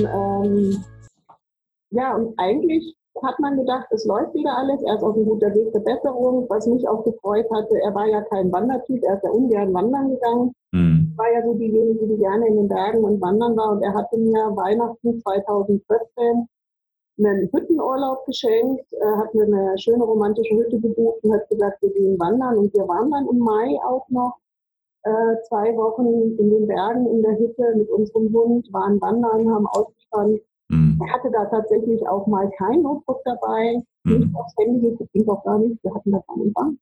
ähm, ja, und eigentlich hat man gedacht, es läuft wieder alles, er ist auf einem guten Weg der Besserung, was mich auch gefreut hatte, er war ja kein Wandertyp, er ist ja ungern wandern gegangen, mhm. war ja so diejenige, die gerne in den Bergen und wandern war. Und er hatte mir Weihnachten 2014 einen Hüttenurlaub geschenkt, äh, hat mir eine schöne romantische Hütte gebucht und hat gesagt, wir gehen wandern. Und wir waren dann im Mai auch noch äh, zwei Wochen in den Bergen in der Hütte mit unserem Hund, waren wandern, haben ausgespannt Mhm. Er hatte da tatsächlich auch mal kein Notebook dabei, mhm. nicht aufs Handy, das ging auch gar nicht, wir hatten das am Anfang.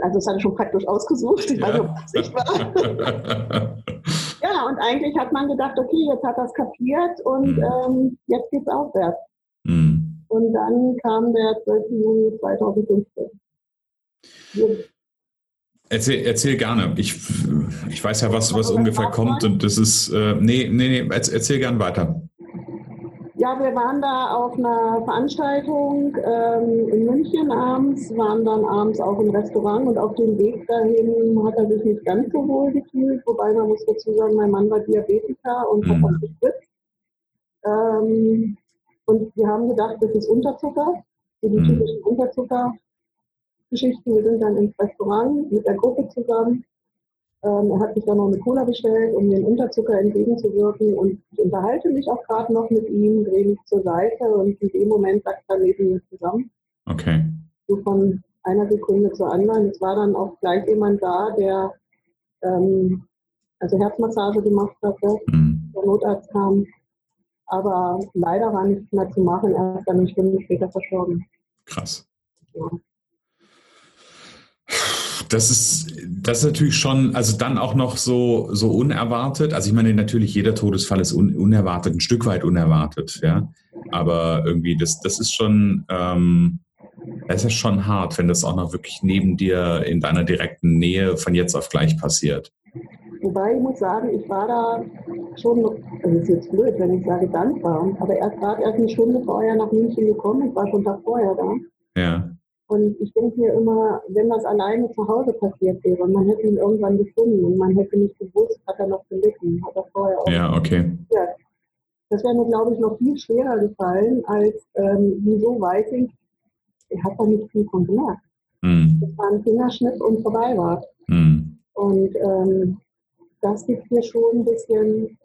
Also das hatte ich schon praktisch ausgesucht, ich ja. weiß nicht, ob das nicht war. ja, und eigentlich hat man gedacht, okay, jetzt hat er es kapiert und mhm. ähm, jetzt geht's aufwärts. Mhm. Und dann kam der 12. Juni 2015. Erzähl, erzähl gerne. Ich, ich weiß ja, was, was ungefähr kommt und das ist, äh, nee, nee, nee, erzähl gern weiter. Ja, wir waren da auf einer Veranstaltung ähm, in München abends, waren dann abends auch im Restaurant und auf dem Weg dahin hat er sich nicht ganz so wohl gefühlt, wobei man muss dazu sagen, mein Mann war Diabetiker und mhm. hat das gespritzt. Ähm, und wir haben gedacht, das ist Unterzucker, so die mhm. typischen Unterzucker-Geschichten. Wir sind dann ins Restaurant mit der Gruppe zusammen ähm, er hat sich dann noch eine Cola bestellt, um den Unterzucker entgegenzuwirken. Und ich unterhalte mich auch gerade noch mit ihm, drehe mich zur Seite und in dem Moment sagt er neben mir zusammen. Okay. So von einer Sekunde zur anderen. Es war dann auch gleich jemand da, der ähm, also Herzmassage gemacht hatte. Mhm. Der Notarzt kam. Aber leider war nichts mehr zu machen. Er ist dann eine Stunde später verstorben. Krass. Ja das ist, das ist natürlich schon, also dann auch noch so, so unerwartet. Also ich meine, natürlich jeder Todesfall ist un, unerwartet, ein Stück weit unerwartet, ja. Aber irgendwie, das, das ist schon, ähm, das ist schon hart, wenn das auch noch wirklich neben dir in deiner direkten Nähe von jetzt auf gleich passiert. Wobei ich muss sagen, ich war da schon, also es ist jetzt blöd, wenn ich sage dankbar, aber er ist gerade erst eine Stunde vorher nach München gekommen, ich war schon Tag vorher da. Ja. Und ich denke mir immer, wenn das alleine zu Hause passiert wäre, man hätte ihn irgendwann gefunden und man hätte nicht gewusst, hat er noch gelitten, hat er vorher auch. Ja, okay. Ja. Das wäre mir, glaube ich, noch viel schwerer gefallen, als ähm, wieso weiß ich, er hat da nicht viel von gemerkt. Mhm. Das war ein Fingerschnitt und vorbei war. Mhm. Und ähm, das gibt mir schon ein bisschen,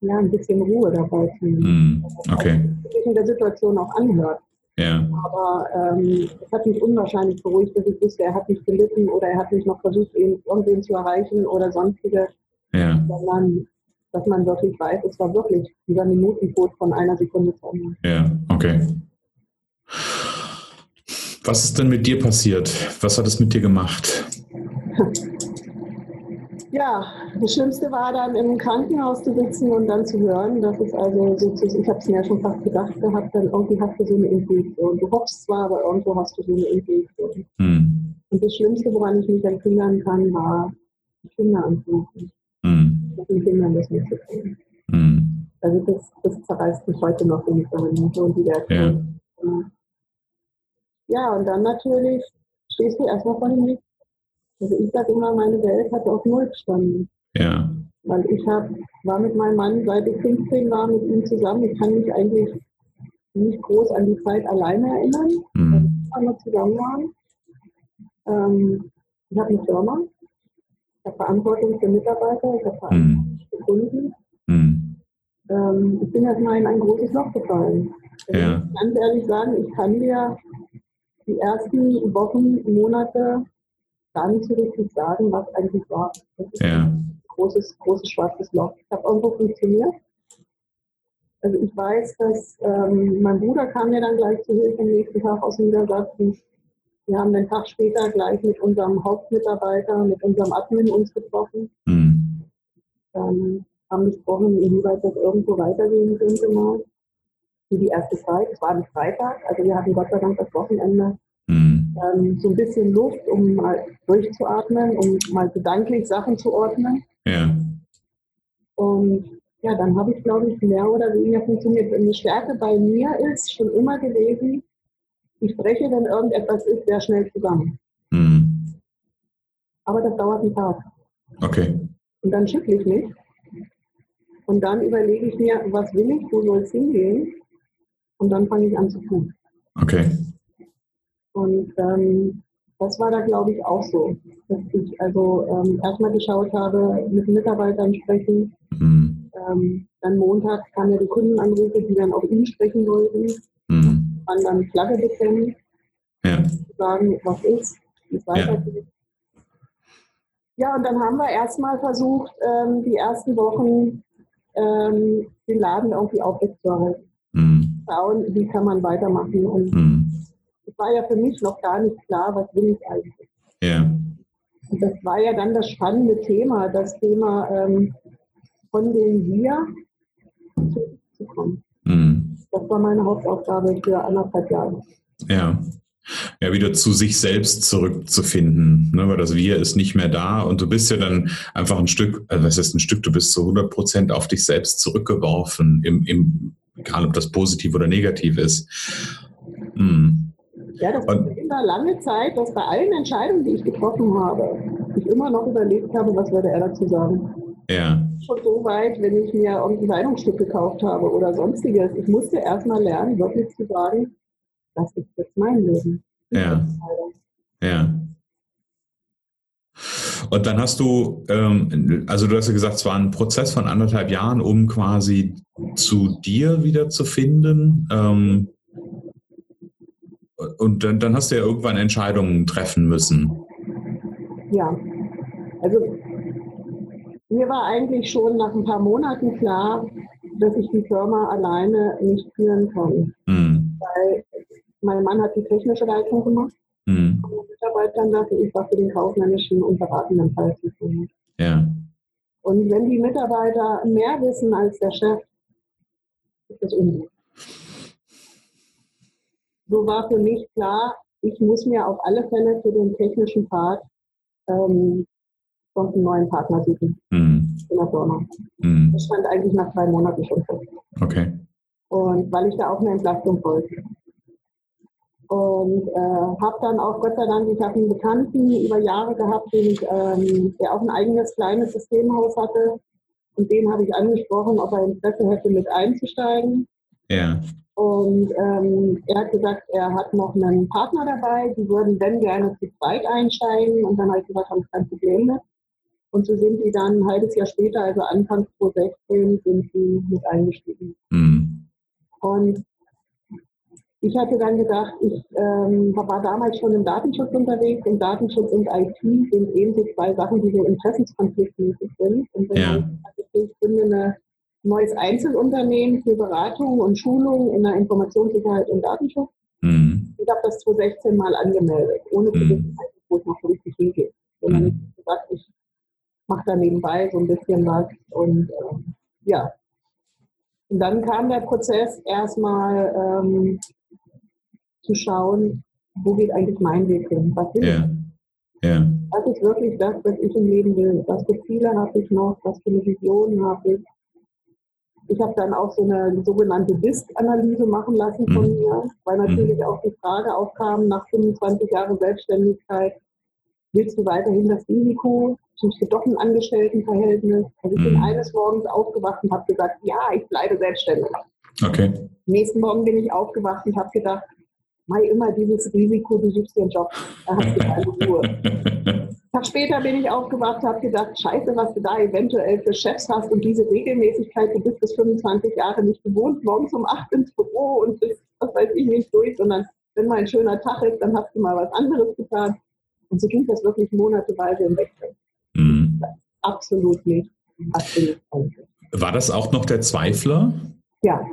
ja, ein bisschen Ruhe dabei. Mhm. Okay. Sich in der Situation auch anhört. Ja. Aber ähm, es hat mich unwahrscheinlich beruhigt, dass ich wusste, er hat nicht gelitten oder er hat nicht noch versucht, irgendwen zu erreichen oder sonstige. Ja. Sondern, dass man wirklich weiß, es war wirklich dieser Minutentod von einer Sekunde zu Ende. Ja, okay. Was ist denn mit dir passiert? Was hat es mit dir gemacht? Ja, das Schlimmste war dann im Krankenhaus zu sitzen und dann zu hören, dass es also sozusagen, ich habe es mir ja schon fast gedacht gehabt, dann irgendwie hast du so eine Intuition. Du hoffst zwar, aber irgendwo hast du so eine Intuition. Hm. Und das Schlimmste, woran ich mich erinnern kann, war die Kinder anzurufen. Hm. Den Kindern das tun. Hm. Also das, das zerreißt mich heute noch, wenn ich daran denke und die ja. ja, und dann natürlich stehst du erstmal vor dem Licht also ich sage immer, meine Welt hat auf Null gestanden. Ja. Weil ich hab, war mit meinem Mann, seit ich 15 war, mit ihm zusammen. Ich kann mich eigentlich nicht groß an die Zeit alleine erinnern, mhm. als wir zusammen waren. Ähm, ich habe eine Firma, ich habe Verantwortung für Mitarbeiter, ich habe Verantwortung mhm. für Kunden. Mhm. Ähm, ich bin erstmal in ein großes Loch gefallen. Also ja. Ich kann ganz ehrlich sagen, ich kann dir die ersten Wochen, Monate gar nicht so richtig sagen, was eigentlich war. Das ist ja. ein großes, großes schwarzes Loch. Ich habe irgendwo funktioniert. Also ich weiß, dass ähm, mein Bruder kam mir dann gleich zu Hilfe am nächsten Tag aus Niedersachsen. Wir haben den Tag später gleich mit unserem Hauptmitarbeiter, mit unserem Admin uns getroffen. Mhm. Ähm, haben besprochen, inwieweit das irgendwo weitergehen könnte mal. Für die erste Zeit. Es war ein Freitag, also wir hatten Gott sei Dank das Wochenende. Ähm, so ein bisschen Luft, um mal durchzuatmen, um mal gedanklich Sachen zu ordnen. Ja. Und ja, dann habe ich, glaube ich, mehr oder weniger funktioniert. Eine Stärke bei mir ist schon immer gewesen, ich spreche, wenn irgendetwas ist, sehr schnell zusammen. Mhm. Aber das dauert einen Tag. Okay. Und dann schüttle ich mich. Und dann überlege ich mir, was will ich, wo soll es hingehen? Und dann fange ich an zu tun. Okay. Und ähm, das war da, glaube ich, auch so, dass ich also ähm, erstmal geschaut habe, mit Mitarbeitern sprechen. Mhm. Ähm, dann Montag kamen ja die Kundenanrufe, die dann auf ihn sprechen wollten. Mhm. Man dann Flagge bekennen, ja. sagen, was ist, wie es weitergeht. Ja. ja, und dann haben wir erstmal versucht, ähm, die ersten Wochen ähm, den Laden irgendwie aufrechtzuerhalten. Mhm. Schauen, wie kann man weitermachen. Und mhm. War ja für mich noch gar nicht klar, was will ich eigentlich. Ja. Und das war ja dann das spannende Thema, das Thema ähm, von dem Wir zu kommen. Mhm. Das war meine Hauptaufgabe für anderthalb Jahre. Ja. Ja, wieder zu sich selbst zurückzufinden, ne, weil das Wir ist nicht mehr da und du bist ja dann einfach ein Stück, also was ist ein Stück, du bist zu 100 Prozent auf dich selbst zurückgeworfen, im, im, egal ob das positiv oder negativ ist. Hm. Ja, das war immer lange Zeit, dass bei allen Entscheidungen, die ich getroffen habe, ich immer noch überlegt habe, was würde er dazu sagen. Ja. Schon so weit, wenn ich mir irgendein Kleidungsstück gekauft habe oder sonstiges. Ich musste erstmal lernen, wirklich zu sagen, das ist jetzt mein Leben. Ja. Ja. Und dann hast du, ähm, also du hast ja gesagt, es war ein Prozess von anderthalb Jahren, um quasi zu dir wieder zu finden. Ähm, und dann, dann hast du ja irgendwann Entscheidungen treffen müssen. Ja, also mir war eigentlich schon nach ein paar Monaten klar, dass ich die Firma alleine nicht führen kann. Mhm. Weil mein Mann hat die technische Leitung gemacht. Mhm. Und Mitarbeitern dafür, ich war für den kaufmännischen und beratenden Teil zuständig. Ja. Und wenn die Mitarbeiter mehr wissen als der Chef, ist das ungut. So war für mich klar, ich muss mir auf alle Fälle für den technischen Part ähm, einen neuen Partner suchen mhm. in der Firma. Mhm. Das stand eigentlich nach zwei Monaten schon fest. Okay. Und weil ich da auch eine Entlastung wollte. Und äh, habe dann auch, Gott sei Dank, ich habe einen Bekannten über Jahre gehabt, den ähm, der auch ein eigenes kleines Systemhaus hatte. Und den habe ich angesprochen, ob er Interesse hätte, mit einzusteigen. Ja. Und ähm, er hat gesagt, er hat noch einen Partner dabei, die würden wenn gerne zu zweit einsteigen. Und dann habe ich gesagt, habe ich kein Problem mit. Und so sind die dann ein halbes Jahr später, also Anfang 2016, sind sie mit eingestiegen. Mhm. Und ich hatte dann gedacht, ich ähm, war damals schon im Datenschutz unterwegs und Datenschutz und IT sind eben so zwei Sachen, die so interessenskonfliktmäßig sind. Und wenn ja. sagt, ich gründe ein neues Einzelunternehmen für Beratung und Schulung in der Informationssicherheit und Datenschutz. Mhm. Ich habe das 2016 mal angemeldet, ohne zu mhm. wissen, wo es noch so richtig hingeht. Sondern mhm. ich gesagt, ich mache da nebenbei so ein bisschen was und äh, ja. Und dann kam der Prozess erstmal ähm, zu schauen, wo geht eigentlich mein Weg hin? Was will ich? Ja. Was ist wirklich das, was ich im Leben will? Was für Ziele habe ich noch? Was für eine Vision habe ich? Ich habe dann auch so eine sogenannte DISC-Analyse machen lassen von mhm. mir, weil natürlich mhm. auch die Frage aufkam, nach 25 Jahren Selbstständigkeit, willst du weiterhin das Risiko? Suchst du doch ein Angestelltenverhältnis? Also ich mhm. bin eines Morgens aufgewacht und habe gesagt, ja, ich bleibe selbstständig. Okay. Nächsten Morgen bin ich aufgewacht und habe gedacht, Mai immer dieses Risiko, du suchst dir einen Job, da hast du keine Ruhe. Tag später bin ich aufgewacht, habe gedacht, scheiße, was du da eventuell für Chefs hast und diese Regelmäßigkeit, du bist bis 25 Jahre nicht gewohnt, morgens um 8 ins Büro und bist, was weiß ich, nicht durch, sondern wenn mal ein schöner Tag ist, dann hast du mal was anderes getan. Und so ging das wirklich monateweise im Wechsel. Mhm. Absolut nicht. Absolut nicht. War das auch noch der Zweifler? Ja,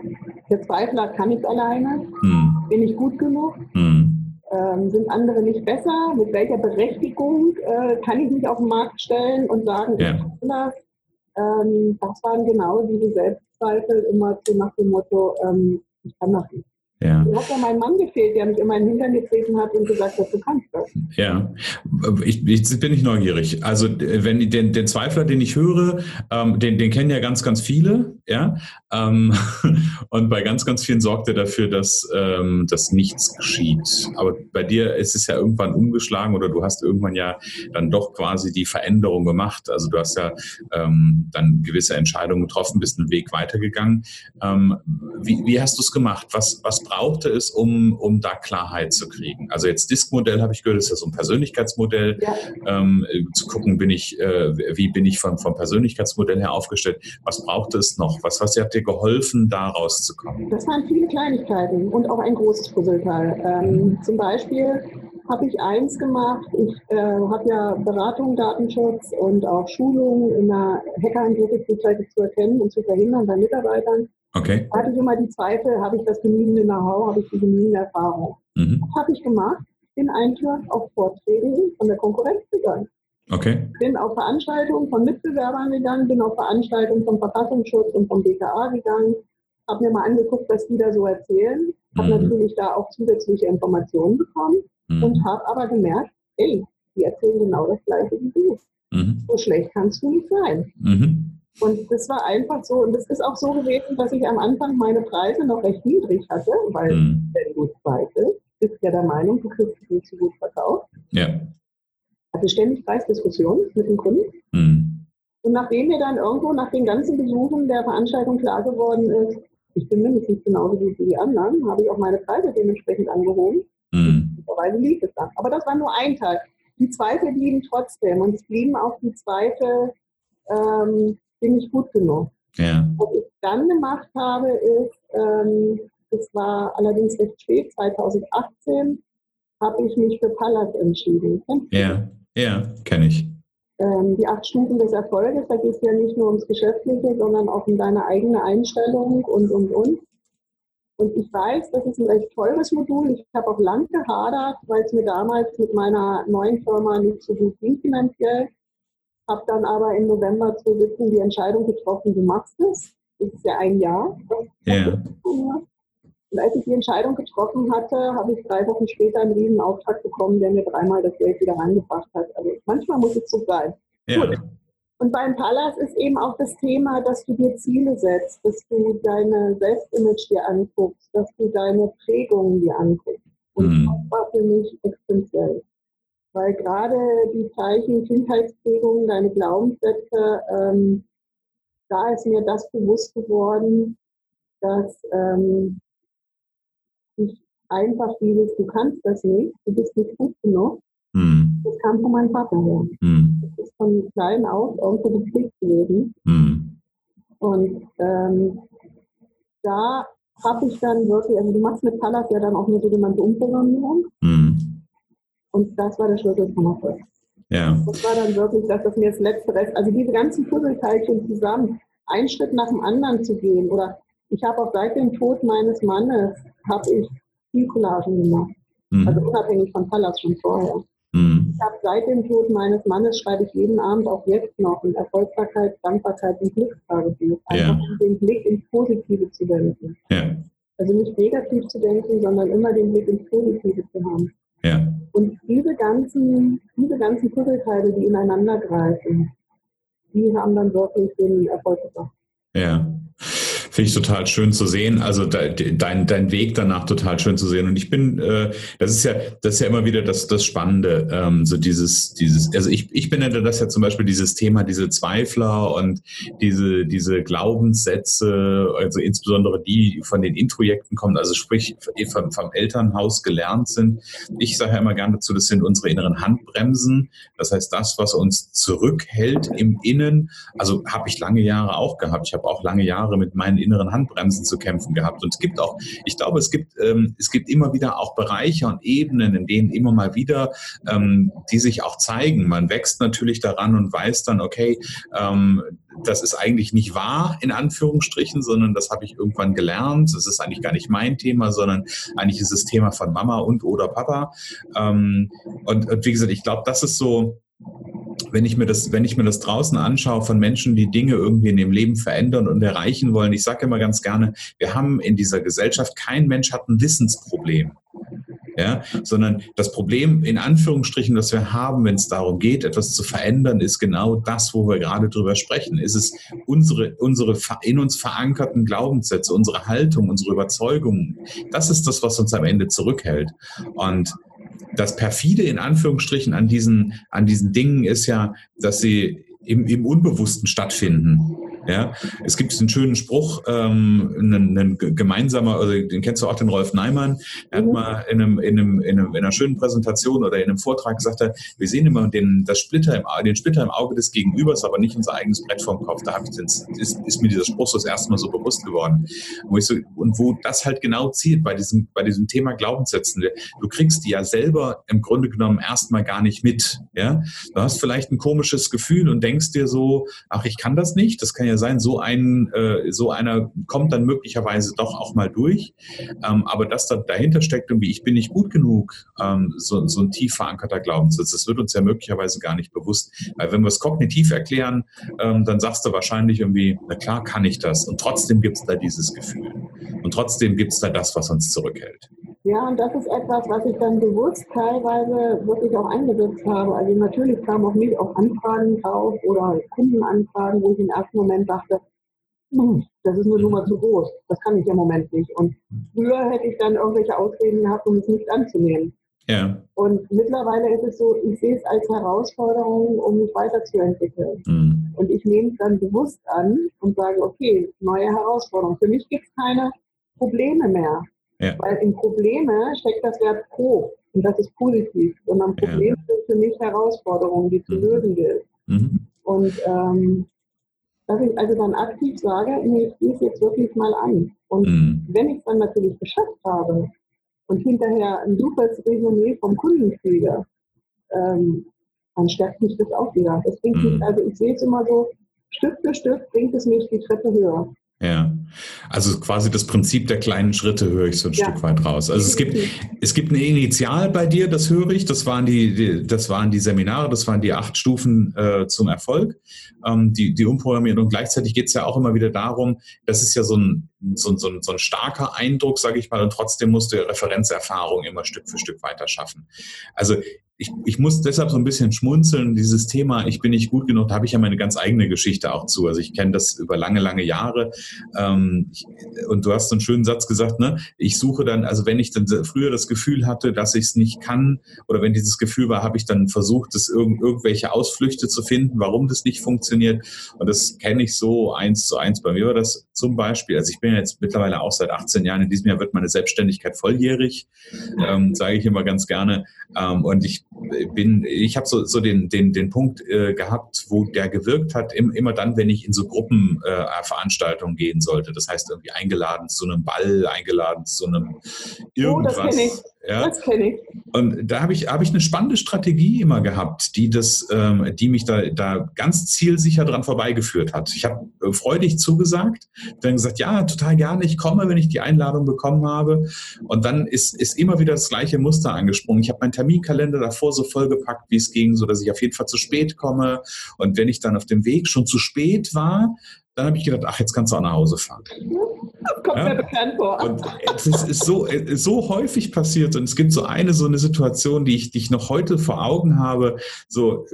der Zweifler kann ich alleine. Hm. Bin ich gut genug? Hm. Ähm, sind andere nicht besser? Mit welcher Berechtigung äh, kann ich mich auf den Markt stellen und sagen, ja. ich kann das? Ähm, das waren genau diese Selbstzweifel immer so nach dem Motto, ähm, ich kann das nicht. Ja. Mir hat ja mein Mann gefehlt, der mich immer in den Hintern getreten hat und gesagt hat, du kannst das. Ja, ich, ich bin nicht neugierig. Also wenn den, den Zweifler, den ich höre, ähm, den, den kennen ja ganz, ganz viele. Ja, Ähm, und bei ganz, ganz vielen sorgt er dafür, dass, ähm, dass nichts geschieht. Aber bei dir ist es ja irgendwann umgeschlagen oder du hast irgendwann ja dann doch quasi die Veränderung gemacht. Also du hast ja ähm, dann gewisse Entscheidungen getroffen, bist einen Weg weitergegangen. Ähm, wie, wie hast du es gemacht? Was, was brauchte es, um, um da Klarheit zu kriegen? Also jetzt Disk-Modell habe ich gehört, ist ja so ein Persönlichkeitsmodell. Ja. Ähm, zu gucken, bin ich, äh, wie bin ich vom, vom Persönlichkeitsmodell her aufgestellt? Was brauchte es noch? Was, was habt ihr dir geholfen, da rauszukommen? Das waren viele Kleinigkeiten und auch ein großes Puzzleteil. Ähm, zum Beispiel habe ich eins gemacht. Ich äh, habe ja Beratung, Datenschutz und auch Schulungen in der Hackerangriff frühzeitig zu erkennen und zu verhindern bei Mitarbeitern. Okay. Da hatte ich immer die Zweifel, habe ich das genügende Know-how, habe ich die genügende Erfahrung. Mhm. Was habe ich gemacht? Bin einfach auf Vorträgen von der Konkurrenz gegangen. Okay. Bin auf Veranstaltungen von Mitbewerbern gegangen, bin auf Veranstaltungen vom Verfassungsschutz und vom BKA gegangen, habe mir mal angeguckt, was die da so erzählen, habe mhm. natürlich da auch zusätzliche Informationen bekommen mhm. und habe aber gemerkt, hey, die erzählen genau das Gleiche wie du. Mhm. So schlecht kannst du nicht sein. Mhm. Und das war einfach so, und es ist auch so gewesen, dass ich am Anfang meine Preise noch recht niedrig hatte, weil mhm. wenn du zweifelt, bist ja der Meinung, du kriegst die zu gut verkauft. Ja hatte ständig Preisdiskussionen mit dem Kunden. Mhm. Und nachdem mir dann irgendwo nach den ganzen Besuchen der Veranstaltung klar geworden ist, ich bin mindestens genauso gut wie die anderen, habe ich auch meine Preise dementsprechend angehoben. Mhm. Mittlerweile lief es dann. Aber das war nur ein Teil. Die zweite blieben trotzdem. Und es blieben auch die zweite, ähm, bin ich gut genug. Ja. Was ich dann gemacht habe, ist, ähm, das war allerdings recht spät, 2018, habe ich mich für Pallas entschieden. Ja. Ja, kenne ich. Ähm, die acht Stufen des Erfolges, da geht es ja nicht nur ums Geschäftliche, sondern auch um deine eigene Einstellung und, und, und. Und ich weiß, das ist ein recht teures Modul. Ich habe auch lang gehadert, weil es mir damals mit meiner neuen Firma nicht so gut ging finanziell. Habe dann aber im November 2017 die Entscheidung getroffen, du machst es. Das ist ja ein Jahr. Ja. Und als ich die Entscheidung getroffen hatte, habe ich drei Wochen später einen riesen Auftrag bekommen, der mir dreimal das Geld wieder reingebracht hat. Also manchmal muss es so sein. Ja. Und beim Pallas ist eben auch das Thema, dass du dir Ziele setzt, dass du deine Selbstimage dir anguckst, dass du deine Prägungen dir anguckst. Und mhm. das war für mich essentiell. Weil gerade die Zeichen Kindheitsprägungen, deine Glaubenssätze, ähm, da ist mir das bewusst geworden, dass ähm, einfach dieses, du kannst das nicht, du bist nicht gut genug. Mhm. Das kam von meinem Vater her. Mhm. Das ist von klein auf irgendwo gepflegt gewesen. Mhm. Und ähm, da habe ich dann wirklich, also du machst mit Pallas ja dann auch eine sogenannte Umprogrammierung. Mhm. Und das war der Schlüssel von Erfolg. Ja. Das war dann wirklich das, was mir das letzte Rest, also diese ganzen Puzzleteilchen zusammen, einen Schritt nach dem anderen zu gehen oder ich habe auch seit dem Tod meines Mannes habe ich viel Collagen gemacht. Mhm. Also unabhängig von Pallas schon vorher. Mhm. Ich habe seit dem Tod meines Mannes schreibe ich jeden Abend auch jetzt noch ein Erfolgbarkeit, Dankbarkeit und Glückstagebuch. Einfach ja. um den Blick ins Positive zu denken. Ja. Also nicht negativ zu denken, sondern immer den Blick ins Positive zu haben. Ja. Und diese ganzen, diese ganzen Puzzleteile, die ineinander greifen, die haben dann wirklich den Erfolg gebracht. Ja. Finde ich total schön zu sehen. Also dein, dein Weg danach total schön zu sehen. Und ich bin, äh, das ist ja, das ist ja immer wieder das, das Spannende. Ähm, so dieses, dieses, also ich, ich benenne das ja zum Beispiel dieses Thema, diese Zweifler und diese, diese Glaubenssätze, also insbesondere die von den Introjekten kommen, also sprich vom, vom Elternhaus gelernt sind. Ich sage ja immer gerne dazu, das sind unsere inneren Handbremsen. Das heißt, das, was uns zurückhält im Innen, also habe ich lange Jahre auch gehabt. Ich habe auch lange Jahre mit meinen inneren Handbremsen zu kämpfen gehabt. Und es gibt auch, ich glaube, es gibt, ähm, es gibt immer wieder auch Bereiche und Ebenen, in denen immer mal wieder, ähm, die sich auch zeigen. Man wächst natürlich daran und weiß dann, okay, ähm, das ist eigentlich nicht wahr, in Anführungsstrichen, sondern das habe ich irgendwann gelernt. Das ist eigentlich gar nicht mein Thema, sondern eigentlich ist es Thema von Mama und oder Papa. Ähm, und, und wie gesagt, ich glaube, das ist so, wenn ich mir das, wenn ich mir das draußen anschaue von Menschen, die Dinge irgendwie in dem Leben verändern und erreichen wollen, ich sage immer ganz gerne, wir haben in dieser Gesellschaft, kein Mensch hat ein Wissensproblem. Ja, sondern das Problem in Anführungsstrichen, das wir haben, wenn es darum geht, etwas zu verändern, ist genau das, wo wir gerade drüber sprechen. Ist es unsere, unsere in uns verankerten Glaubenssätze, unsere Haltung, unsere Überzeugungen. Das ist das, was uns am Ende zurückhält. Und das perfide in Anführungsstrichen an diesen, an diesen Dingen ist ja, dass sie im, im Unbewussten stattfinden. Ja, es gibt einen schönen Spruch, ähm, einen, einen gemeinsamer, also den kennst du auch, den Rolf Neimann. Er hat mhm. mal in, einem, in, einem, in, einem, in einer schönen Präsentation oder in einem Vortrag gesagt, wir sehen immer den, das Splitter im, den Splitter im Auge des Gegenübers, aber nicht unser eigenes Brett vom Kopf. Da ich den, ist, ist mir dieser Spruch so das erste Mal so bewusst geworden. Wo ich so, und wo das halt genau zieht bei diesem, bei diesem Thema Glaubenssätzen. Du kriegst die ja selber im Grunde genommen erstmal gar nicht mit. Ja? Du hast vielleicht ein komisches Gefühl und denkst dir so, ach, ich kann das nicht, das kann ja sein, so ein, äh, so einer kommt dann möglicherweise doch auch mal durch. Ähm, aber dass da dahinter steckt irgendwie, ich bin nicht gut genug, ähm, so, so ein tief verankerter Glaubenssatz, das wird uns ja möglicherweise gar nicht bewusst. Weil wenn wir es kognitiv erklären, ähm, dann sagst du wahrscheinlich irgendwie, na klar kann ich das. Und trotzdem gibt es da dieses Gefühl. Und trotzdem gibt es da das, was uns zurückhält. Ja, und das ist etwas, was ich dann bewusst teilweise wirklich auch eingesetzt habe. Also natürlich kamen auch nicht auf Anfragen drauf oder Kundenanfragen, wo ich im ersten Moment dachte, hm, das ist eine Nummer zu groß, das kann ich im Moment nicht. Und früher hätte ich dann irgendwelche Ausreden gehabt, um es nicht anzunehmen. Ja. Und mittlerweile ist es so, ich sehe es als Herausforderung, um mich weiterzuentwickeln. Mhm. Und ich nehme es dann bewusst an und sage, okay, neue Herausforderung. Für mich gibt es keine Probleme mehr. Ja. Weil in Probleme steckt das Wert pro und das ist positiv. Sondern Probleme ja. sind für mich Herausforderungen, die zu mhm. lösen gilt. Mhm. Und ähm, dass ich also dann aktiv sage, nee, ich gehe es jetzt wirklich mal an. Und mhm. wenn ich es dann natürlich geschafft habe und hinterher ein super Resümee vom Kunden kriege, ähm, dann stärkt mich das auch wieder. Das bringt mich, mhm. also ich sehe es immer so, Stück für Stück bringt es mich die Treppe höher. Ja, also quasi das Prinzip der kleinen Schritte höre ich so ein ja. Stück weit raus. Also es gibt, es gibt ein Initial bei dir, das höre ich, das waren die, die das waren die Seminare, das waren die acht Stufen äh, zum Erfolg, ähm, die, die Umprogrammierung. Und gleichzeitig geht es ja auch immer wieder darum, das ist ja so ein, so, so, so ein starker Eindruck, sage ich mal, und trotzdem musst du Referenzerfahrung immer Stück für Stück weiter schaffen. Also ich, ich muss deshalb so ein bisschen schmunzeln, dieses Thema, ich bin nicht gut genug, da habe ich ja meine ganz eigene Geschichte auch zu. Also ich kenne das über lange, lange Jahre. Ähm, ich, und du hast einen schönen Satz gesagt, ne? Ich suche dann, also wenn ich dann früher das Gefühl hatte, dass ich es nicht kann, oder wenn dieses Gefühl war, habe ich dann versucht, das irg irgendwelche Ausflüchte zu finden, warum das nicht funktioniert. Und das kenne ich so eins zu eins. Bei mir war das zum Beispiel, also ich bin jetzt mittlerweile auch seit 18 Jahren, in diesem Jahr wird meine Selbstständigkeit volljährig, ähm, sage ich immer ganz gerne. Ähm, und ich bin, ich habe so, so den, den, den Punkt äh, gehabt, wo der gewirkt hat, im, immer dann, wenn ich in so Gruppenveranstaltungen äh, gehen sollte. Das heißt, irgendwie eingeladen zu einem Ball, eingeladen zu einem irgendwas. Oh, kenne ich. Ja? Das kenne ich. Und da habe ich, hab ich eine spannende Strategie immer gehabt, die, das, ähm, die mich da, da ganz zielsicher dran vorbeigeführt hat. Ich habe äh, freudig zugesagt, dann gesagt, ja, total gerne, ich komme, wenn ich die Einladung bekommen habe. Und dann ist, ist immer wieder das gleiche Muster angesprungen. Ich habe meinen Terminkalender davor so vollgepackt, wie es ging, so dass ich auf jeden Fall zu spät komme. Und wenn ich dann auf dem Weg schon zu spät war, dann habe ich gedacht, ach, jetzt kannst du auch nach Hause fahren. Das kommt ja? mir bekannt vor. Und es ist, ist so, so häufig passiert und es gibt so eine so eine Situation, die ich, die ich noch heute vor Augen habe. So,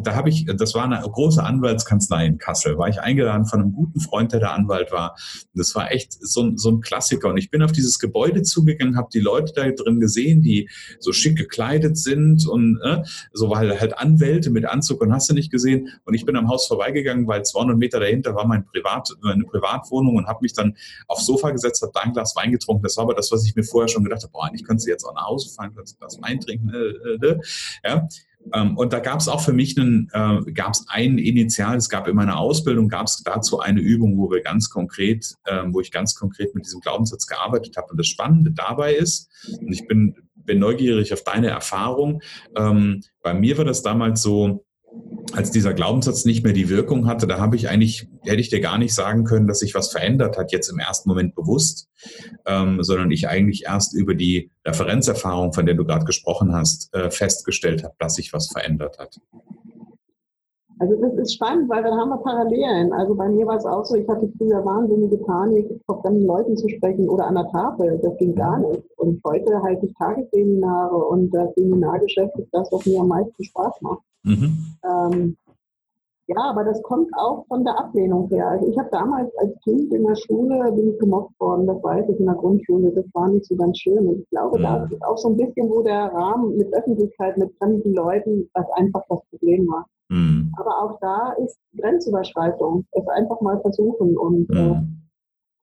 da habe ich, das war eine große Anwaltskanzlei in Kassel, war ich eingeladen von einem guten Freund, der der Anwalt war. Das war echt so, so ein Klassiker. Und ich bin auf dieses Gebäude zugegangen, habe die Leute da drin gesehen, die so schick gekleidet sind und äh, so war halt, Anwälte mit Anzug und hast du nicht gesehen. Und ich bin am Haus vorbeigegangen, weil 200 Meter dahinter war mein Privat, meine Privatwohnung und habe mich dann aufs Sofa gesetzt, habe da ein Glas Wein getrunken. Das war aber das, was ich mir vorher schon gedacht habe, boah, eigentlich könntest du jetzt auch nach Hause fahren, könntest du das Wein trinken. Äh, äh, äh. Ja. Ähm, und da gab es auch für mich einen, äh, gab es ein Initial, es gab in meiner Ausbildung, gab es dazu eine Übung, wo wir ganz konkret, äh, wo ich ganz konkret mit diesem Glaubenssatz gearbeitet habe. Und das Spannende dabei ist, und ich bin, bin neugierig auf deine Erfahrung, ähm, bei mir war das damals so, als dieser Glaubenssatz nicht mehr die Wirkung hatte, da habe ich eigentlich, hätte ich dir gar nicht sagen können, dass sich was verändert hat, jetzt im ersten Moment bewusst, ähm, sondern ich eigentlich erst über die Referenzerfahrung, von der du gerade gesprochen hast, äh, festgestellt habe, dass sich was verändert hat. Also das ist spannend, weil dann haben wir Parallelen. Also bei mir war es auch so, ich hatte früher wahnsinnige Panik, vor fremden Leuten zu sprechen oder an der Tafel. Das ging gar nicht. Und heute halte ich Tagesseminare und das Seminargeschäft ist das, was mir am meisten Spaß macht. Mhm. Ähm, ja, aber das kommt auch von der Ablehnung her. Also ich habe damals als Kind in der Schule bin ich gemobbt worden, das weiß ich in der Grundschule, das war nicht so ganz schön. Und ich glaube, ja. da ist auch so ein bisschen, wo der Rahmen mit Öffentlichkeit, mit fremden Leuten, das einfach das Problem war. Mhm. Aber auch da ist Grenzüberschreitung, es einfach mal versuchen. Und mhm. äh,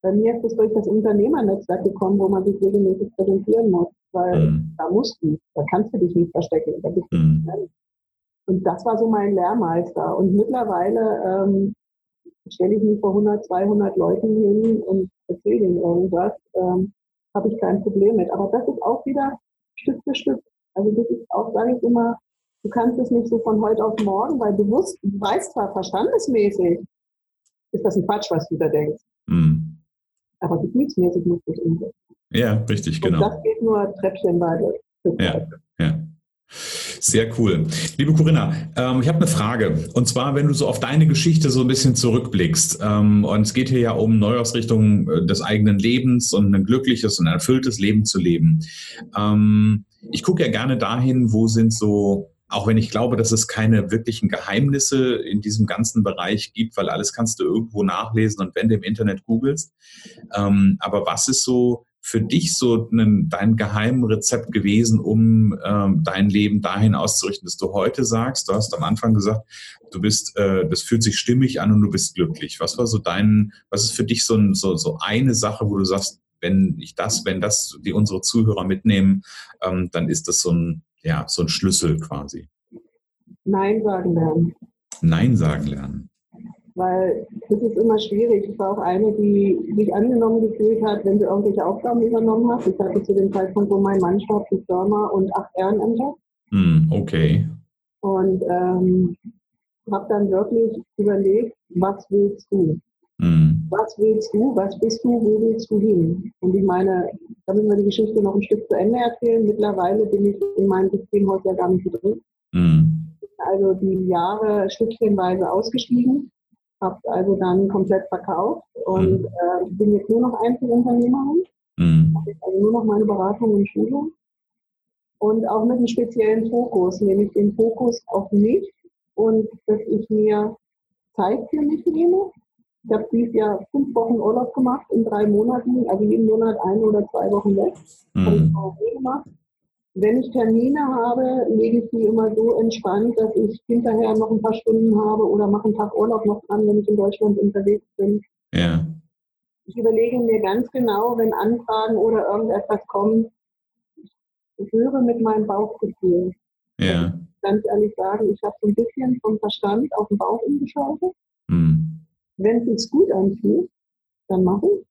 bei mir ist es durch das Unternehmernetzwerk gekommen, wo man sich regelmäßig präsentieren muss, weil mhm. da musst du, da kannst du dich nicht verstecken, da bist du mhm. nicht und das war so mein Lehrmeister. Und mittlerweile ähm, stelle ich mich vor 100, 200 Leuten hin und erzähle ihnen irgendwas. Ähm, Habe ich kein Problem mit. Aber das ist auch wieder Stück für Stück. Also das ist auch, sage ich immer, du kannst es nicht so von heute auf morgen, weil du musst, du weißt zwar verstandesmäßig, ist das ein Quatsch, was du da denkst. Mhm. Aber gefühlsmäßig musst du es umsetzen. Ja, richtig, genau. Und das geht nur tröpfchenweise. Ja, ja. Sehr cool. Liebe Corinna, ähm, ich habe eine Frage. Und zwar, wenn du so auf deine Geschichte so ein bisschen zurückblickst, ähm, und es geht hier ja um Neuausrichtung äh, des eigenen Lebens und ein glückliches und erfülltes Leben zu leben. Ähm, ich gucke ja gerne dahin, wo sind so auch wenn ich glaube, dass es keine wirklichen Geheimnisse in diesem ganzen Bereich gibt, weil alles kannst du irgendwo nachlesen und wenn du im Internet googelst. Ähm, aber was ist so für dich so ein, dein Geheimrezept gewesen, um ähm, dein Leben dahin auszurichten, dass du heute sagst, du hast am Anfang gesagt, du bist, äh, das fühlt sich stimmig an und du bist glücklich. Was war so dein, was ist für dich so, ein, so, so eine Sache, wo du sagst, wenn ich das, wenn das die unsere Zuhörer mitnehmen, ähm, dann ist das so ein, ja, so ein Schlüssel quasi. Nein sagen lernen. Nein sagen lernen weil das ist immer schwierig. Ich war auch eine, die sich angenommen gefühlt hat, wenn sie irgendwelche Aufgaben übernommen hat. Ich hatte zu dem Zeitpunkt, wo mein Mann starb, die Firma und acht Ehrenämter. Mm, okay. Und ähm, habe dann wirklich überlegt, was willst du? Mm. Was willst du? Was bist du? Wo willst du hin? Und ich meine, da müssen wir die Geschichte noch ein Stück zu Ende erzählen. Mittlerweile bin ich in meinem System heute ja gar nicht drin. Mm. Also die Jahre stückchenweise ausgestiegen habe also dann komplett verkauft und mhm. äh, bin jetzt nur noch Einzelunternehmerin. Mhm. Also nur noch meine Beratung und Schulung. Und auch mit einem speziellen Fokus, nämlich den Fokus auf mich und dass ich mir Zeit für mich nehme. Ich habe dieses Jahr fünf Wochen Urlaub gemacht in drei Monaten, also jeden Monat ein oder zwei Wochen weg. Mhm. Habe ich auch gemacht. Wenn ich Termine habe, lege ich die immer so entspannt, dass ich hinterher noch ein paar Stunden habe oder mache einen Tag Urlaub noch dran, wenn ich in Deutschland unterwegs bin. Ja. Ich überlege mir ganz genau, wenn Anfragen oder irgendetwas kommen, ich höre mit meinem Bauchgefühl. Ja. Ganz ehrlich sagen, ich habe so ein bisschen vom Verstand auf den Bauch umgeschaltet. Mhm. Wenn es sich gut anfühlt, dann mache ich.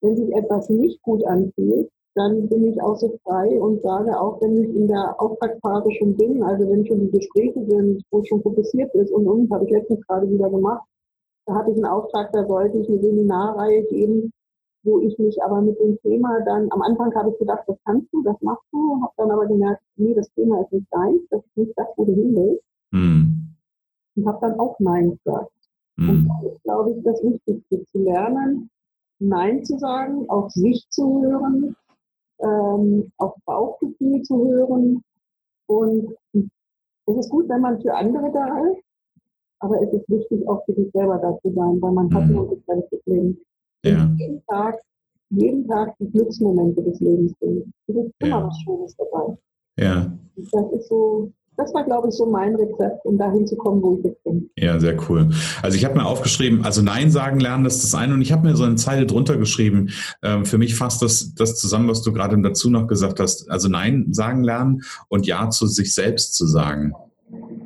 Wenn sich etwas nicht gut anfühlt, dann bin ich auch so frei und sage auch, wenn ich in der Auftragsphase schon bin, also wenn schon die Gespräche sind, wo es schon fokussiert ist und und, habe ich letztens gerade wieder gemacht, da hatte ich einen Auftrag, da sollte ich eine Seminarreihe geben, wo ich mich aber mit dem Thema dann, am Anfang habe ich gedacht, das kannst du, das machst du, habe dann aber gemerkt, nee, das Thema ist nicht deins, das ist nicht das, wo du hin willst. Mhm. Und habe dann auch Nein gesagt. Mhm. Und das ist, glaube ich, das Wichtigste, zu lernen, Nein zu sagen, auf sich zu hören, ähm, auf Bauchgefühl zu hören. Und es ist gut, wenn man für andere da ist, aber es ist wichtig, auch für sich selber da zu sein, weil man mhm. hat nur begrenztes Leben. Ja. Jeden Tag, jeden Tag die Glücksmomente des Lebens sind. Es ist immer ja. was Schönes dabei. Ja. Das ist so, das war, glaube ich, so mein Rezept, um dahin zu kommen, wo ich jetzt bin. Ja, sehr cool. Also ich habe mir aufgeschrieben, also Nein sagen lernen, das ist das eine. Und ich habe mir so eine Zeile drunter geschrieben. Ähm, für mich fasst das, das zusammen, was du gerade dazu noch gesagt hast. Also Nein sagen lernen und Ja zu sich selbst zu sagen.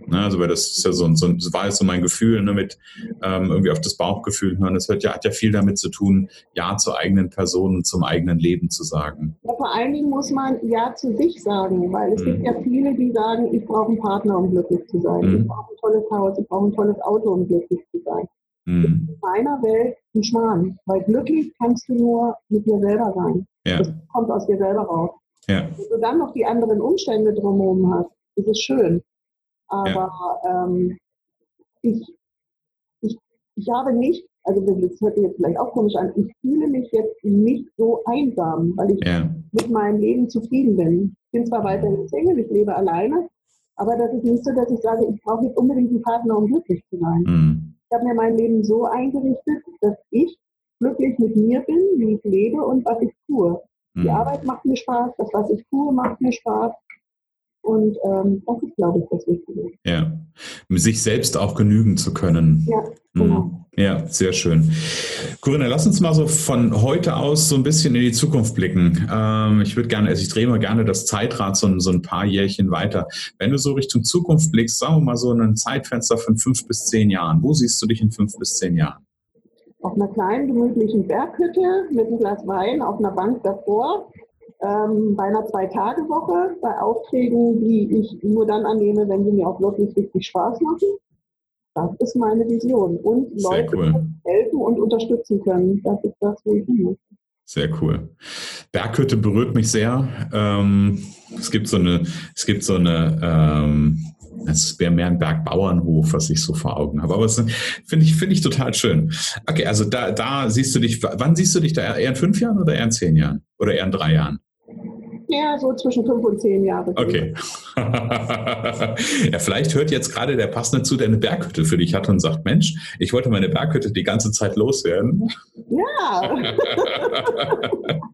Ne, also weil das ist ja so, so das war jetzt so mein Gefühl, ne, mit ähm, irgendwie auf das Bauchgefühl hören. Das hat ja, hat ja viel damit zu tun, Ja zur eigenen Person und zum eigenen Leben zu sagen. Ja, vor allen Dingen muss man Ja zu sich sagen, weil es mhm. gibt ja viele, die sagen, ich brauche einen Partner, um glücklich zu sein. Mhm. Ich brauche ein tolles Haus, ich brauche ein tolles Auto, um glücklich zu sein. Mhm. In meiner Welt ein Schmarrn, weil glücklich kannst du nur mit dir selber sein. Ja. Das kommt aus dir selber raus. Ja. Wenn du dann noch die anderen Umstände drumherum hast, ist es schön. Aber ja. ähm, ich, ich, ich habe nicht, also das hört sich jetzt vielleicht auch komisch an, ich fühle mich jetzt nicht so einsam, weil ich ja. mit meinem Leben zufrieden bin. Ich bin zwar weiterhin Single, ich lebe alleine, aber das ist nicht so, dass ich sage, ich brauche jetzt unbedingt einen Partner, um glücklich zu sein. Mhm. Ich habe mir mein Leben so eingerichtet, dass ich glücklich mit mir bin, wie ich lebe und was ich tue. Die mhm. Arbeit macht mir Spaß, das, was ich tue, macht mir Spaß. Und ähm, das ist, glaube ich, das Wichtige. Ja, sich selbst auch genügen zu können. Ja, genau. Mhm. Ja, sehr schön. Corinna, lass uns mal so von heute aus so ein bisschen in die Zukunft blicken. Ähm, ich würde gerne, also ich drehe mal gerne das Zeitrad so, so ein paar Jährchen weiter. Wenn du so Richtung Zukunft blickst, sagen wir mal so ein Zeitfenster von fünf bis zehn Jahren. Wo siehst du dich in fünf bis zehn Jahren? Auf einer kleinen, gemütlichen Berghütte mit einem Glas Wein auf einer Bank davor ähm, bei einer Zwei-Tage-Woche, bei Aufträgen, die ich nur dann annehme, wenn sie mir auch wirklich richtig Spaß machen. Das ist meine Vision. Und Sehr Leute cool. helfen und unterstützen können. Das ist das, wo ich muss. Sehr cool. Berghütte berührt mich sehr. Ähm, es gibt so eine, es gibt so eine, ähm, es wäre mehr ein Bergbauernhof, was ich so vor Augen habe. Aber finde ich, finde ich total schön. Okay, also da, da siehst du dich, wann siehst du dich da? Eher in fünf Jahren oder eher in zehn Jahren? Oder eher in drei Jahren? Ja, so zwischen fünf und zehn Jahre. Okay. ja, vielleicht hört jetzt gerade der Passende zu, der eine Berghütte für dich hat und sagt, Mensch, ich wollte meine Berghütte die ganze Zeit loswerden. Ja.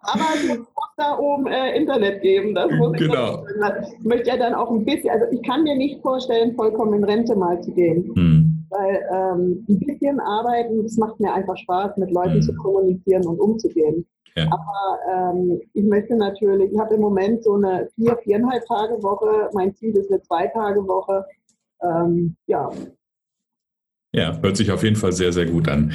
Aber es muss da oben äh, Internet geben. Das muss genau. Ich, ich möchte ja dann auch ein bisschen, also ich kann mir nicht vorstellen, vollkommen in Rente mal zu gehen. Hm. Weil ähm, ein bisschen arbeiten, das macht mir einfach Spaß, mit Leuten hm. zu kommunizieren und umzugehen. Ja. Aber ähm, ich möchte natürlich, ich habe im Moment so eine vier, viereinhalb Tage Woche. Mein Ziel ist eine zwei Tage Woche. Ähm, ja. Ja, hört sich auf jeden Fall sehr, sehr gut an.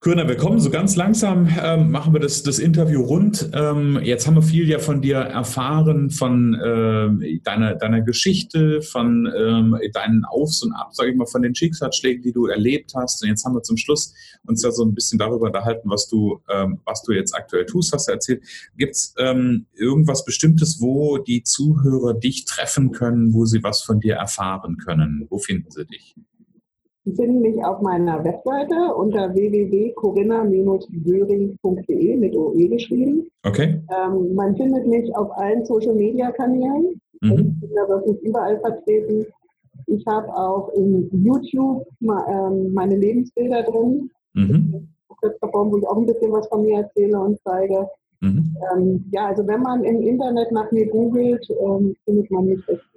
Körner, wir kommen so ganz langsam, ähm, machen wir das, das Interview rund. Ähm, jetzt haben wir viel ja von dir erfahren, von äh, deiner, deiner Geschichte, von ähm, deinen Aufs und Abs, sage ich mal, von den Schicksalsschlägen, die du erlebt hast. Und jetzt haben wir zum Schluss uns ja so ein bisschen darüber unterhalten, was du, ähm, was du jetzt aktuell tust, hast du erzählt. Gibt es ähm, irgendwas Bestimmtes, wo die Zuhörer dich treffen können, wo sie was von dir erfahren können? Wo finden sie dich? Sie finden mich auf meiner Webseite unter www.corinna-göring.de mit OE geschrieben. Okay. Ähm, man findet mich auf allen Social-Media-Kanälen. Mhm. Ich bin da wirklich überall vertreten. Ich habe auch in YouTube ähm, meine Lebensbilder drin. Mhm. Form, wo ich auch ein bisschen was von mir erzähle und zeige. Mhm. Ähm, ja, also wenn man im Internet nach mir googelt, ähm, findet man mich richtig.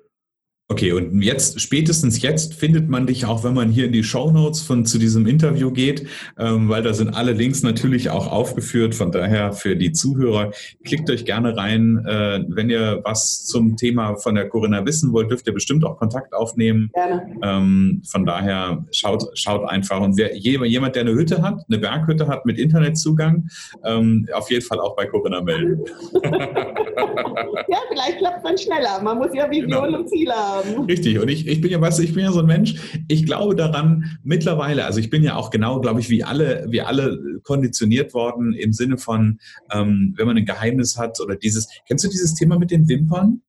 Okay, und jetzt, spätestens jetzt findet man dich auch, wenn man hier in die Show Notes von zu diesem Interview geht, ähm, weil da sind alle Links natürlich auch aufgeführt. Von daher für die Zuhörer, klickt euch gerne rein. Äh, wenn ihr was zum Thema von der Corinna wissen wollt, dürft ihr bestimmt auch Kontakt aufnehmen. Gerne. Ähm, von daher schaut, schaut einfach. Und wer, jemand, der eine Hütte hat, eine Berghütte hat mit Internetzugang, ähm, auf jeden Fall auch bei Corinna melden. ja, vielleicht klappt man schneller. Man muss ja Visionen genau. und Ziele haben haben. Richtig. Und ich, ich bin ja, weißt du, ich bin ja so ein Mensch, ich glaube daran mittlerweile, also ich bin ja auch genau, glaube ich, wie alle, wie alle konditioniert worden im Sinne von, ähm, wenn man ein Geheimnis hat oder dieses, kennst du dieses Thema mit den Wimpern?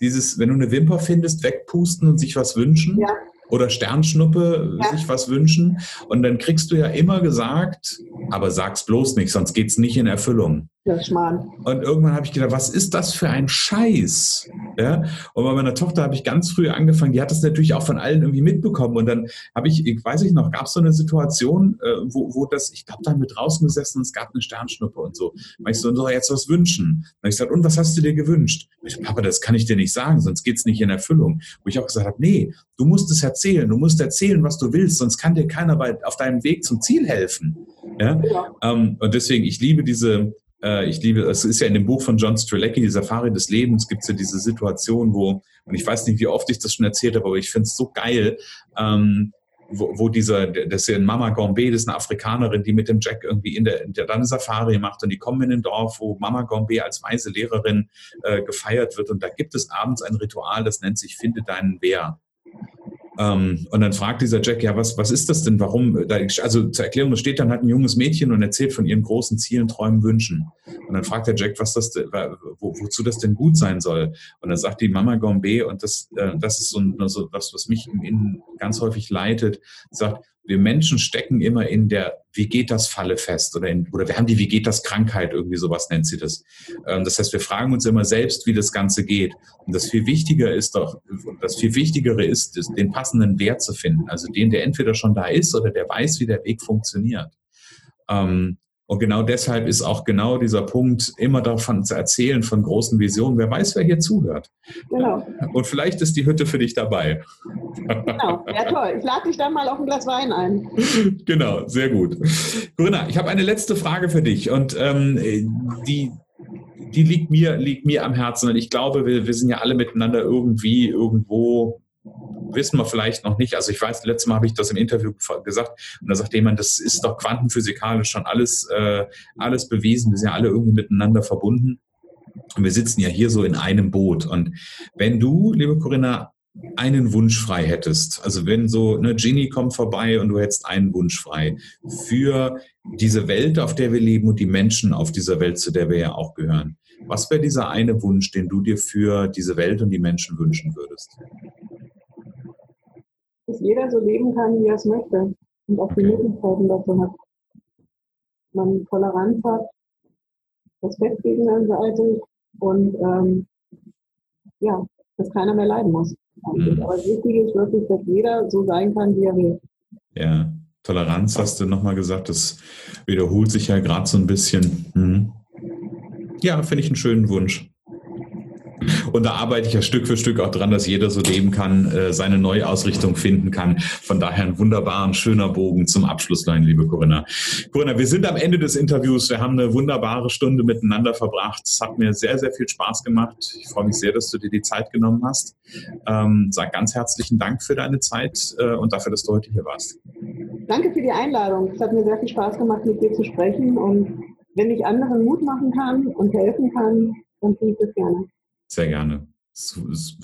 Dieses, wenn du eine Wimper findest, wegpusten und sich was wünschen? Ja oder Sternschnuppe ja. sich was wünschen. Und dann kriegst du ja immer gesagt, aber sag's bloß nicht, sonst geht's nicht in Erfüllung. Ja, Schmarrn. Und irgendwann habe ich gedacht, was ist das für ein Scheiß? Ja? Und bei meiner Tochter habe ich ganz früh angefangen, die hat das natürlich auch von allen irgendwie mitbekommen. Und dann habe ich, ich weiß ich noch, gab es so eine Situation, äh, wo, wo das, ich glaube, da wir draußen gesessen und es gab eine Sternschnuppe und so. Und ich so, so jetzt was wünschen. Und ich gesagt, und was hast du dir gewünscht? Und ich, Papa, das kann ich dir nicht sagen, sonst geht's nicht in Erfüllung. Wo ich auch gesagt habe, nee, du musst es erzählen, du musst erzählen, was du willst, sonst kann dir keiner bei, auf deinem Weg zum Ziel helfen. Ja? ja. Ähm, und deswegen, ich liebe diese, äh, ich liebe, es ist ja in dem Buch von John Strelecki, die Safari des Lebens, gibt es ja diese Situation, wo, und ich weiß nicht, wie oft ich das schon erzählt habe, aber ich finde es so geil, ähm, wo, wo dieser, das ist ja Mama Gombe, das ist eine Afrikanerin, die mit dem Jack irgendwie in der, in der dann Safari macht und die kommen in ein Dorf, wo Mama Gombe als weise Lehrerin äh, gefeiert wird und da gibt es abends ein Ritual, das nennt sich Finde deinen Bär. Ähm, und dann fragt dieser Jack, ja, was, was ist das denn? Warum? also zur Erklärung, da steht dann halt ein junges Mädchen und erzählt von ihren großen Zielen, Träumen, Wünschen. Und dann fragt der Jack, was das, wo, wozu das denn gut sein soll. Und dann sagt die Mama Gombe, und das, äh, das ist so, so was, was mich im Innen ganz häufig leitet, sagt, wir Menschen stecken immer in der Wie geht das Falle fest oder, in, oder wir haben die Wie geht das Krankheit, irgendwie sowas nennt sie das. Ähm, das heißt, wir fragen uns immer selbst, wie das Ganze geht. Und das viel wichtiger ist doch, das viel wichtigere ist, den passenden Wert zu finden. Also den, der entweder schon da ist oder der weiß, wie der Weg funktioniert. Ähm, und genau deshalb ist auch genau dieser Punkt, immer davon zu erzählen, von großen Visionen. Wer weiß, wer hier zuhört. Genau. Und vielleicht ist die Hütte für dich dabei. Genau, ja toll. Ich lade dich dann mal auf ein Glas Wein ein. Genau, sehr gut. Corinna, ich habe eine letzte Frage für dich und ähm, die, die liegt mir, liegt mir am Herzen. Und ich glaube, wir, wir sind ja alle miteinander irgendwie, irgendwo wissen wir vielleicht noch nicht. Also ich weiß, letztes Mal habe ich das im Interview gesagt und da sagt jemand, das ist doch quantenphysikalisch schon alles, äh, alles bewiesen. Wir sind ja alle irgendwie miteinander verbunden. Und wir sitzen ja hier so in einem Boot. Und wenn du, liebe Corinna, einen Wunsch frei hättest, also wenn so eine Genie kommt vorbei und du hättest einen Wunsch frei für diese Welt, auf der wir leben und die Menschen auf dieser Welt, zu der wir ja auch gehören. Was wäre dieser eine Wunsch, den du dir für diese Welt und die Menschen wünschen würdest? Dass jeder so leben kann, wie er es möchte und auch die Möglichkeiten dazu hat. Man Toleranz hat, Respekt gegenseitig und ähm, ja, dass keiner mehr leiden muss. Mhm. Aber wichtig ist wirklich, dass jeder so sein kann, wie er will. Ja, Toleranz hast du nochmal gesagt, das wiederholt sich ja gerade so ein bisschen. Mhm. Ja, finde ich einen schönen Wunsch. Und da arbeite ich ja Stück für Stück auch dran, dass jeder so leben kann, äh, seine Neuausrichtung finden kann. Von daher ein wunderbarer, schöner Bogen zum Abschluss, meine liebe Corinna. Corinna, wir sind am Ende des Interviews. Wir haben eine wunderbare Stunde miteinander verbracht. Es hat mir sehr, sehr viel Spaß gemacht. Ich freue mich sehr, dass du dir die Zeit genommen hast. Ähm, sag ganz herzlichen Dank für deine Zeit äh, und dafür, dass du heute hier warst. Danke für die Einladung. Es hat mir sehr viel Spaß gemacht, mit dir zu sprechen. Und wenn ich anderen Mut machen kann und helfen kann, dann tue ich das gerne. Sehr gerne.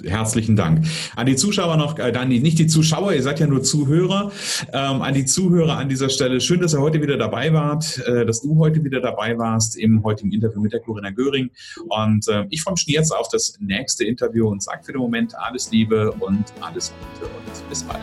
Herzlichen Dank. An die Zuschauer noch, äh, nicht die Zuschauer, ihr seid ja nur Zuhörer. Ähm, an die Zuhörer an dieser Stelle, schön, dass ihr heute wieder dabei wart, äh, dass du heute wieder dabei warst im heutigen Interview mit der Corinna Göring. Und äh, ich freue mich jetzt auf das nächste Interview und sage für den Moment alles Liebe und alles Gute und bis bald.